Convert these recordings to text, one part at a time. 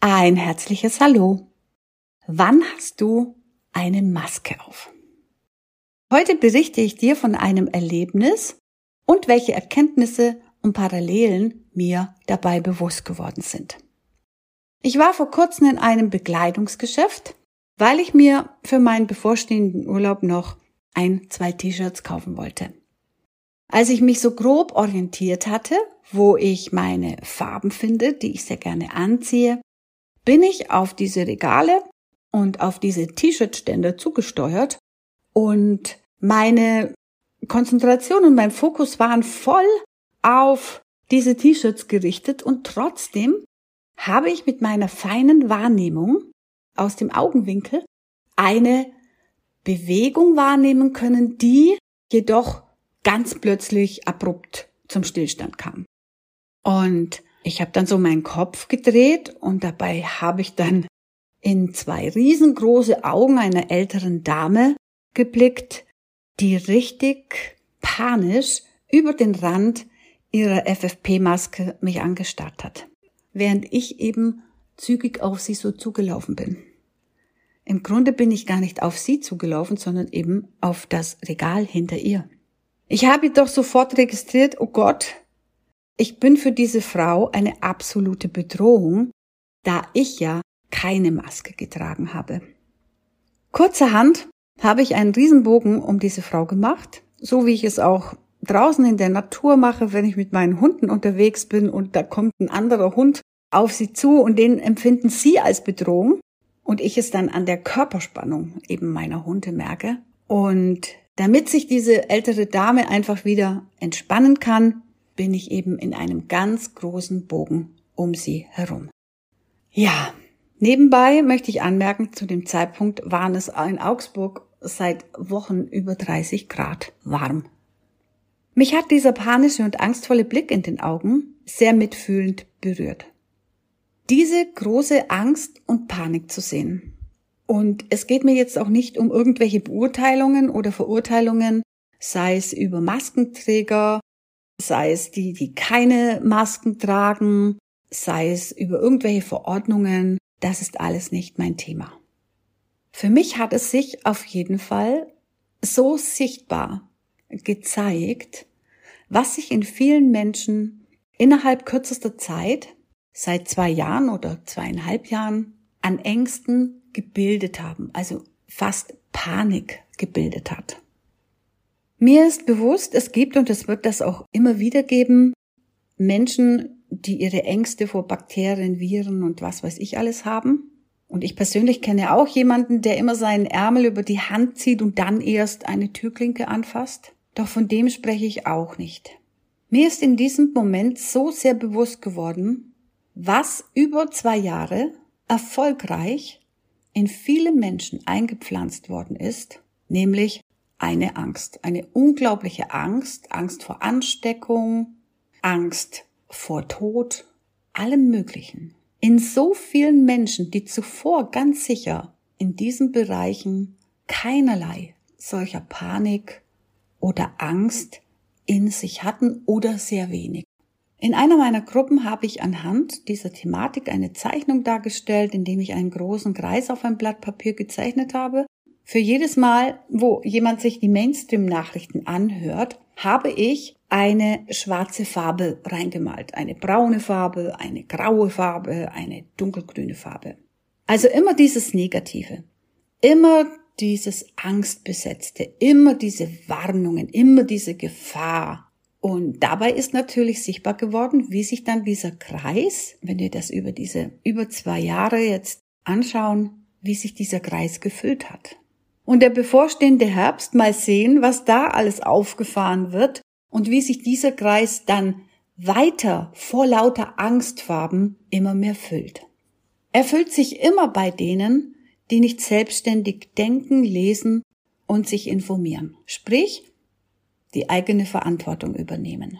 Ein herzliches Hallo. Wann hast du eine Maske auf? Heute berichte ich dir von einem Erlebnis und welche Erkenntnisse und Parallelen mir dabei bewusst geworden sind. Ich war vor kurzem in einem Bekleidungsgeschäft, weil ich mir für meinen bevorstehenden Urlaub noch ein, zwei T-Shirts kaufen wollte. Als ich mich so grob orientiert hatte, wo ich meine Farben finde, die ich sehr gerne anziehe, bin ich auf diese Regale und auf diese T-Shirt-Ständer zugesteuert und meine Konzentration und mein Fokus waren voll auf diese T-Shirts gerichtet und trotzdem habe ich mit meiner feinen Wahrnehmung aus dem Augenwinkel eine Bewegung wahrnehmen können, die jedoch ganz plötzlich abrupt zum Stillstand kam. Und ich habe dann so meinen Kopf gedreht und dabei habe ich dann in zwei riesengroße Augen einer älteren Dame geblickt, die richtig panisch über den Rand ihrer FFP-Maske mich angestarrt hat, während ich eben zügig auf sie so zugelaufen bin. Im Grunde bin ich gar nicht auf sie zugelaufen, sondern eben auf das Regal hinter ihr. Ich habe doch sofort registriert, oh Gott, ich bin für diese Frau eine absolute Bedrohung, da ich ja keine Maske getragen habe. Kurzerhand habe ich einen Riesenbogen um diese Frau gemacht, so wie ich es auch draußen in der Natur mache, wenn ich mit meinen Hunden unterwegs bin und da kommt ein anderer Hund auf sie zu und den empfinden sie als Bedrohung und ich es dann an der Körperspannung eben meiner Hunde merke. Und damit sich diese ältere Dame einfach wieder entspannen kann, bin ich eben in einem ganz großen Bogen um sie herum. Ja, nebenbei möchte ich anmerken, zu dem Zeitpunkt waren es in Augsburg seit Wochen über 30 Grad warm. Mich hat dieser panische und angstvolle Blick in den Augen sehr mitfühlend berührt. Diese große Angst und Panik zu sehen. Und es geht mir jetzt auch nicht um irgendwelche Beurteilungen oder Verurteilungen, sei es über Maskenträger sei es die, die keine Masken tragen, sei es über irgendwelche Verordnungen, das ist alles nicht mein Thema. Für mich hat es sich auf jeden Fall so sichtbar gezeigt, was sich in vielen Menschen innerhalb kürzester Zeit, seit zwei Jahren oder zweieinhalb Jahren, an Ängsten gebildet haben, also fast Panik gebildet hat. Mir ist bewusst, es gibt und es wird das auch immer wieder geben, Menschen, die ihre Ängste vor Bakterien, Viren und was weiß ich alles haben. Und ich persönlich kenne auch jemanden, der immer seinen Ärmel über die Hand zieht und dann erst eine Türklinke anfasst. Doch von dem spreche ich auch nicht. Mir ist in diesem Moment so sehr bewusst geworden, was über zwei Jahre erfolgreich in viele Menschen eingepflanzt worden ist, nämlich eine Angst, eine unglaubliche Angst, Angst vor Ansteckung, Angst vor Tod, allem Möglichen. In so vielen Menschen, die zuvor ganz sicher in diesen Bereichen keinerlei solcher Panik oder Angst in sich hatten oder sehr wenig. In einer meiner Gruppen habe ich anhand dieser Thematik eine Zeichnung dargestellt, indem ich einen großen Kreis auf ein Blatt Papier gezeichnet habe für jedes Mal, wo jemand sich die Mainstream-Nachrichten anhört, habe ich eine schwarze Farbe reingemalt. Eine braune Farbe, eine graue Farbe, eine dunkelgrüne Farbe. Also immer dieses Negative. Immer dieses Angstbesetzte, immer diese Warnungen, immer diese Gefahr. Und dabei ist natürlich sichtbar geworden, wie sich dann dieser Kreis, wenn wir das über diese über zwei Jahre jetzt anschauen, wie sich dieser Kreis gefüllt hat und der bevorstehende Herbst mal sehen, was da alles aufgefahren wird und wie sich dieser Kreis dann weiter vor lauter Angstfarben immer mehr füllt. Er füllt sich immer bei denen, die nicht selbstständig denken, lesen und sich informieren, sprich die eigene Verantwortung übernehmen.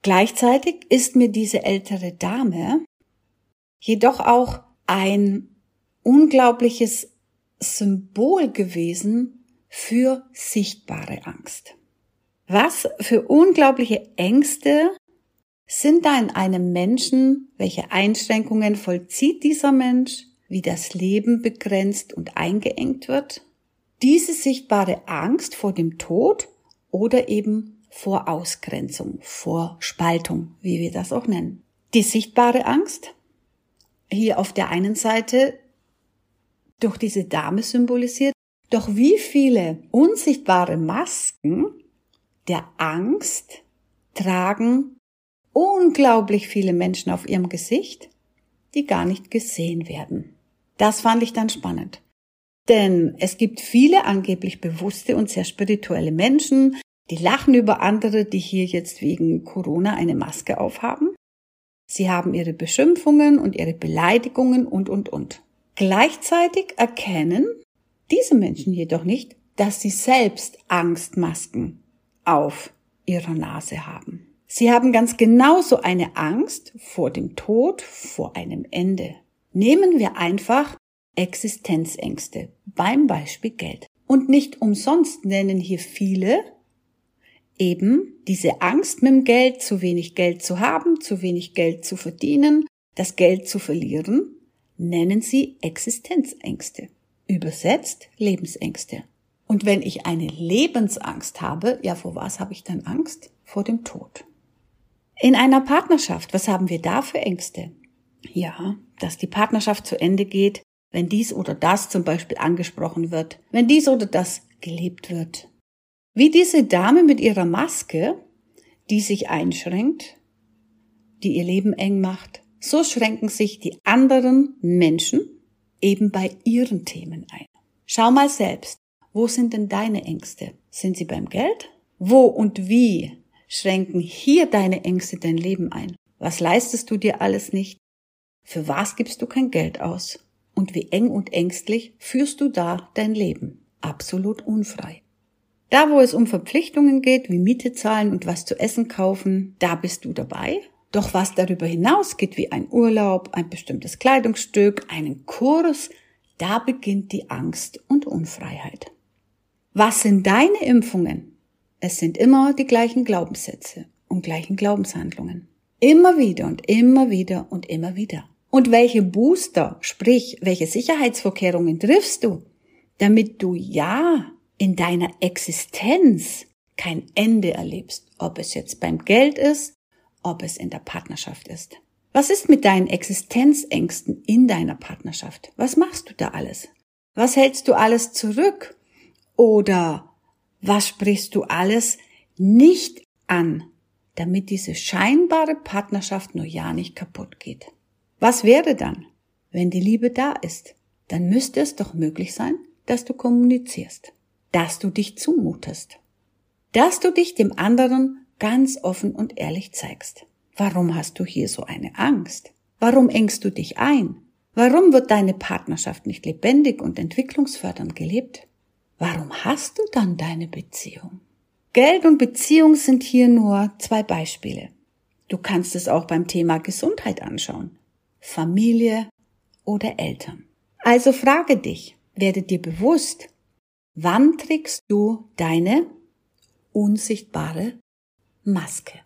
Gleichzeitig ist mir diese ältere Dame jedoch auch ein unglaubliches Symbol gewesen für sichtbare Angst. Was für unglaubliche Ängste Sind da in einem Menschen, welche Einschränkungen vollzieht dieser Mensch, wie das Leben begrenzt und eingeengt wird? Diese sichtbare Angst vor dem Tod oder eben vor Ausgrenzung, vor Spaltung, wie wir das auch nennen. Die sichtbare Angst, hier auf der einen Seite durch diese Dame symbolisiert, doch wie viele unsichtbare Masken der Angst tragen unglaublich viele Menschen auf ihrem Gesicht, die gar nicht gesehen werden. Das fand ich dann spannend. Denn es gibt viele angeblich bewusste und sehr spirituelle Menschen, die lachen über andere, die hier jetzt wegen Corona eine Maske aufhaben. Sie haben ihre Beschimpfungen und ihre Beleidigungen und, und, und. Gleichzeitig erkennen diese Menschen jedoch nicht, dass sie selbst Angstmasken auf ihrer Nase haben. Sie haben ganz genauso eine Angst vor dem Tod, vor einem Ende. Nehmen wir einfach Existenzängste beim Beispiel Geld. Und nicht umsonst nennen hier viele eben diese Angst mit dem Geld, zu wenig Geld zu haben, zu wenig Geld zu verdienen, das Geld zu verlieren, nennen sie Existenzängste. Übersetzt Lebensängste. Und wenn ich eine Lebensangst habe, ja, vor was habe ich dann Angst? Vor dem Tod. In einer Partnerschaft, was haben wir da für Ängste? Ja, dass die Partnerschaft zu Ende geht, wenn dies oder das zum Beispiel angesprochen wird, wenn dies oder das gelebt wird. Wie diese Dame mit ihrer Maske, die sich einschränkt, die ihr Leben eng macht, so schränken sich die anderen Menschen eben bei ihren Themen ein. Schau mal selbst, wo sind denn deine Ängste? Sind sie beim Geld? Wo und wie schränken hier deine Ängste dein Leben ein? Was leistest du dir alles nicht? Für was gibst du kein Geld aus? Und wie eng und ängstlich führst du da dein Leben? Absolut unfrei. Da, wo es um Verpflichtungen geht, wie Miete zahlen und was zu essen kaufen, da bist du dabei. Doch was darüber hinausgeht, wie ein Urlaub, ein bestimmtes Kleidungsstück, einen Kurs, da beginnt die Angst und Unfreiheit. Was sind deine Impfungen? Es sind immer die gleichen Glaubenssätze und gleichen Glaubenshandlungen. Immer wieder und immer wieder und immer wieder. Und welche Booster, sprich, welche Sicherheitsvorkehrungen triffst du, damit du ja in deiner Existenz kein Ende erlebst, ob es jetzt beim Geld ist, ob es in der Partnerschaft ist. Was ist mit deinen Existenzängsten in deiner Partnerschaft? Was machst du da alles? Was hältst du alles zurück? Oder was sprichst du alles nicht an, damit diese scheinbare Partnerschaft nur ja nicht kaputt geht? Was wäre dann, wenn die Liebe da ist? Dann müsste es doch möglich sein, dass du kommunizierst, dass du dich zumutest, dass du dich dem anderen ganz offen und ehrlich zeigst. Warum hast du hier so eine Angst? Warum engst du dich ein? Warum wird deine Partnerschaft nicht lebendig und entwicklungsfördernd gelebt? Warum hast du dann deine Beziehung? Geld und Beziehung sind hier nur zwei Beispiele. Du kannst es auch beim Thema Gesundheit anschauen. Familie oder Eltern. Also frage dich, werde dir bewusst, wann trägst du deine unsichtbare Maske?